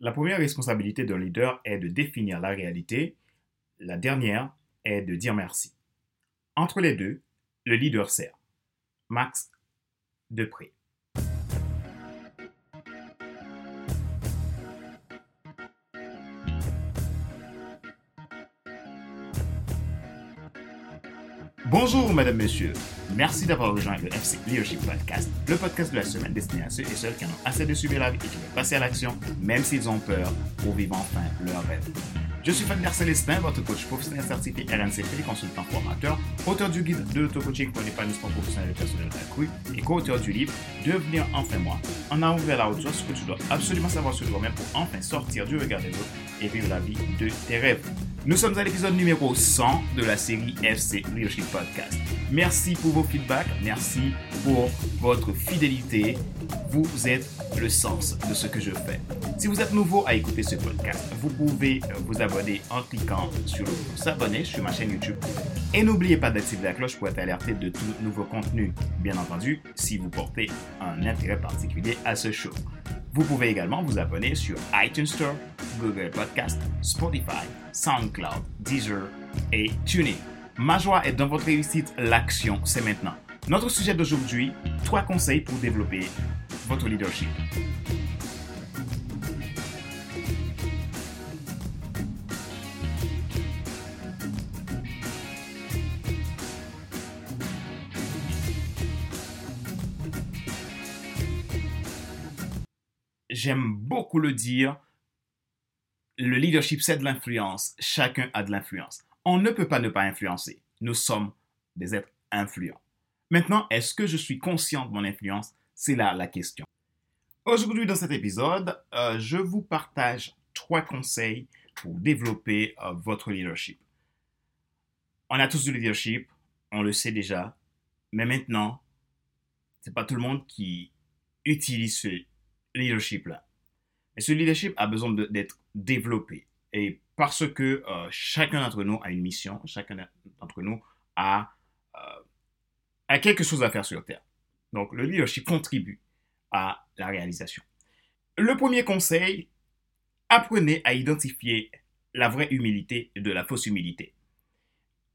La première responsabilité d'un leader est de définir la réalité. La dernière est de dire merci. Entre les deux, le leader sert. Max Depré. Bonjour, madame, monsieur. Merci d'avoir rejoint le FC Leadership Podcast, le podcast de la semaine destiné à ceux et celles qui en ont assez de subir la vie et qui veulent passer à l'action, même s'ils ont peur, pour vivre enfin leur rêve. Je suis Fabien Célestin, votre coach professionnel certifié RNCP, consultant formateur, auteur du guide de l'auto-coaching pour l'épanouissement professionnel et personnel accru et co-auteur du livre Devenir enfin moi. En avant vers la hauteur, ce que tu dois absolument savoir sur toi-même pour enfin sortir du regard des autres et vivre la vie de tes rêves. Nous sommes à l'épisode numéro 100 de la série FC Leadership Podcast. Merci pour vos feedbacks, merci pour votre fidélité. Vous êtes le sens de ce que je fais. Si vous êtes nouveau à écouter ce podcast, vous pouvez vous abonner en cliquant sur le bouton s'abonner sur ma chaîne YouTube. Et n'oubliez pas d'activer la cloche pour être alerté de tout nouveau contenu. Bien entendu, si vous portez un intérêt particulier à ce show. Vous pouvez également vous abonner sur iTunes Store, Google Podcast, Spotify, SoundCloud, Deezer et TuneIn. Ma joie est dans votre réussite, l'action, c'est maintenant. Notre sujet d'aujourd'hui, trois conseils pour développer votre leadership. J'aime beaucoup le dire, le leadership, c'est de l'influence. Chacun a de l'influence. On ne peut pas ne pas influencer. Nous sommes des êtres influents. Maintenant, est-ce que je suis conscient de mon influence? C'est là la question. Aujourd'hui, dans cet épisode, euh, je vous partage trois conseils pour développer euh, votre leadership. On a tous du leadership, on le sait déjà, mais maintenant, c'est pas tout le monde qui utilise ce leadership-là. Et ce leadership a besoin d'être développé. Et parce que euh, chacun d'entre nous a une mission, chacun d'entre nous a, euh, a quelque chose à faire sur Terre. Donc le leadership contribue à la réalisation. Le premier conseil, apprenez à identifier la vraie humilité de la fausse humilité.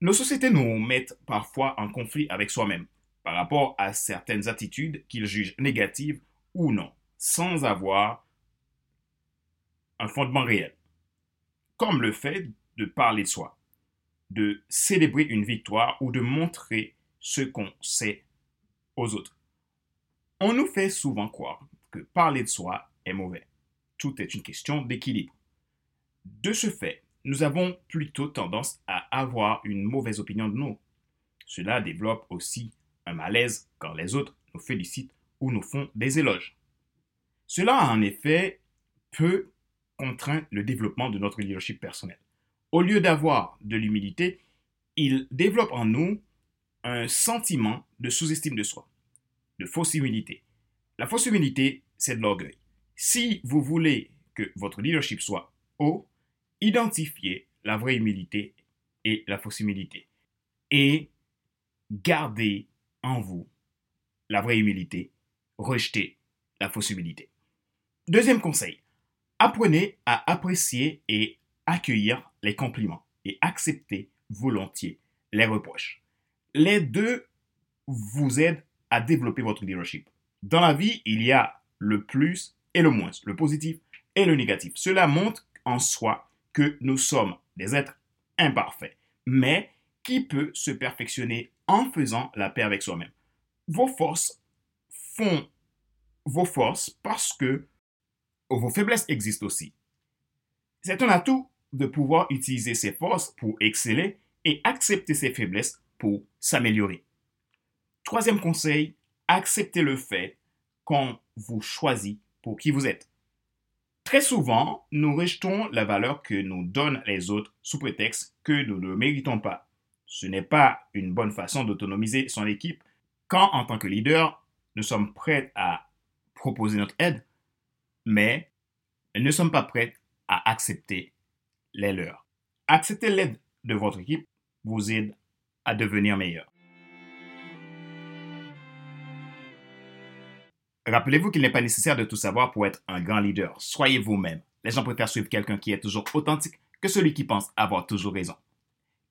Nos sociétés nous mettent parfois en conflit avec soi-même par rapport à certaines attitudes qu'ils jugent négatives ou non, sans avoir un fondement réel. Comme le fait de parler de soi, de célébrer une victoire ou de montrer ce qu'on sait aux autres. On nous fait souvent croire que parler de soi est mauvais. Tout est une question d'équilibre. De ce fait, nous avons plutôt tendance à avoir une mauvaise opinion de nous. Cela développe aussi un malaise quand les autres nous félicitent ou nous font des éloges. Cela, en effet, peut contraint le développement de notre leadership personnel. Au lieu d'avoir de l'humilité, il développe en nous un sentiment de sous-estime de soi, de fausse humilité. La fausse humilité, c'est de l'orgueil. Si vous voulez que votre leadership soit haut, identifiez la vraie humilité et la fausse humilité. Et gardez en vous la vraie humilité, rejetez la fausse humilité. Deuxième conseil, Apprenez à apprécier et accueillir les compliments et accepter volontiers les reproches. Les deux vous aident à développer votre leadership. Dans la vie, il y a le plus et le moins, le positif et le négatif. Cela montre en soi que nous sommes des êtres imparfaits, mais qui peut se perfectionner en faisant la paix avec soi-même? Vos forces font vos forces parce que vos faiblesses existent aussi. C'est un atout de pouvoir utiliser ses forces pour exceller et accepter ses faiblesses pour s'améliorer. Troisième conseil, acceptez le fait qu'on vous choisit pour qui vous êtes. Très souvent, nous rejetons la valeur que nous donnent les autres sous prétexte que nous ne méritons pas. Ce n'est pas une bonne façon d'autonomiser son équipe quand, en tant que leader, nous sommes prêts à proposer notre aide, mais ne sommes pas prêtes à accepter les leurs. Accepter l'aide de votre équipe vous aide à devenir meilleur. Rappelez-vous qu'il n'est pas nécessaire de tout savoir pour être un grand leader. Soyez vous-même. Les gens préfèrent suivre quelqu'un qui est toujours authentique que celui qui pense avoir toujours raison.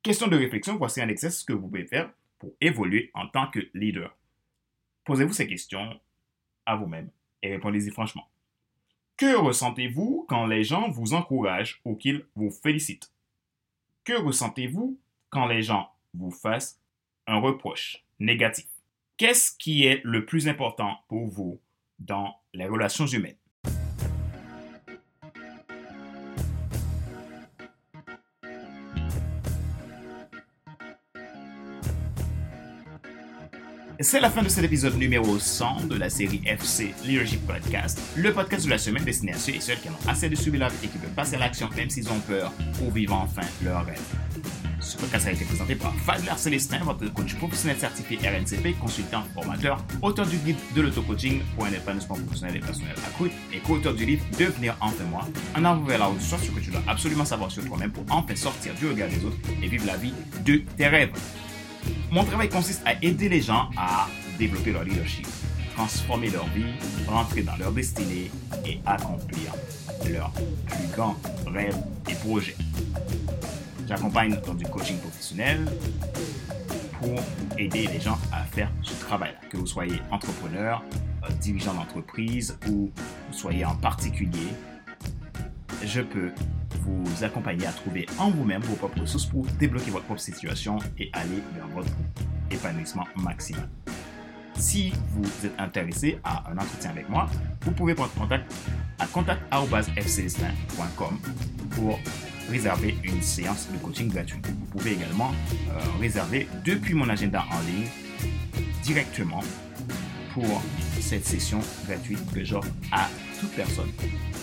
Question de réflexion, voici un exercice que vous pouvez faire pour évoluer en tant que leader. Posez-vous ces questions à vous-même et répondez-y franchement. Que ressentez-vous quand les gens vous encouragent ou qu'ils vous félicitent? Que ressentez-vous quand les gens vous fassent un reproche négatif? Qu'est-ce qui est le plus important pour vous dans les relations humaines? C'est la fin de cet épisode numéro 100 de la série FC Leadership Podcast, le podcast de la semaine destiné à ceux et celles qui ont assez de subir et qui veulent passer à l'action même s'ils ont peur pour vivre enfin leur rêve. Ce podcast a été présenté par Fadler Célestin, votre coach professionnel certifié RNCP, consultant, formateur, auteur du guide de l'auto-coaching pour un épanouissement professionnel et personnel accru et co-auteur du livre Devenir enfin moi, en avant vers la sur ce que tu dois absolument savoir sur toi-même pour enfin sortir du regard des autres et vivre la vie de tes rêves. Mon travail consiste à aider les gens à développer leur leadership, transformer leur vie, rentrer dans leur destinée et accomplir leurs plus grands rêves et projets. J'accompagne dans du coaching professionnel pour aider les gens à faire ce travail-là. Que vous soyez entrepreneur, euh, dirigeant d'entreprise ou vous soyez en particulier, je peux vous accompagner à trouver en vous-même vos propres ressources pour débloquer votre propre situation et aller vers votre épanouissement maximal. Si vous êtes intéressé à un entretien avec moi, vous pouvez prendre contact à contact.fclestin.com pour réserver une séance de coaching gratuite. Vous pouvez également euh, réserver depuis mon agenda en ligne directement pour cette session gratuite que j'offre à toute personne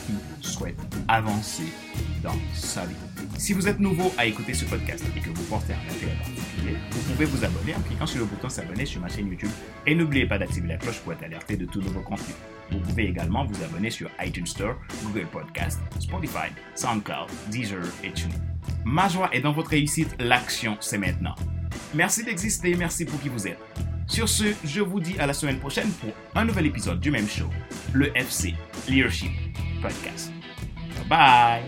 qui souhaite avancer dans sa vie. Si vous êtes nouveau à écouter ce podcast et que vous portez un intérêt particulier, vous pouvez vous abonner en cliquant sur le bouton s'abonner sur ma chaîne YouTube et n'oubliez pas d'activer la cloche pour être alerté de tout nouveau contenu. Vous pouvez également vous abonner sur iTunes Store, Google Podcast, Spotify, SoundCloud, Deezer et TuneIn. Ma joie est dans votre réussite, l'action c'est maintenant. Merci d'exister, merci pour qui vous êtes. Sur ce, je vous dis à la semaine prochaine pour un nouvel épisode du même show, le FC Leadership Podcast. Bye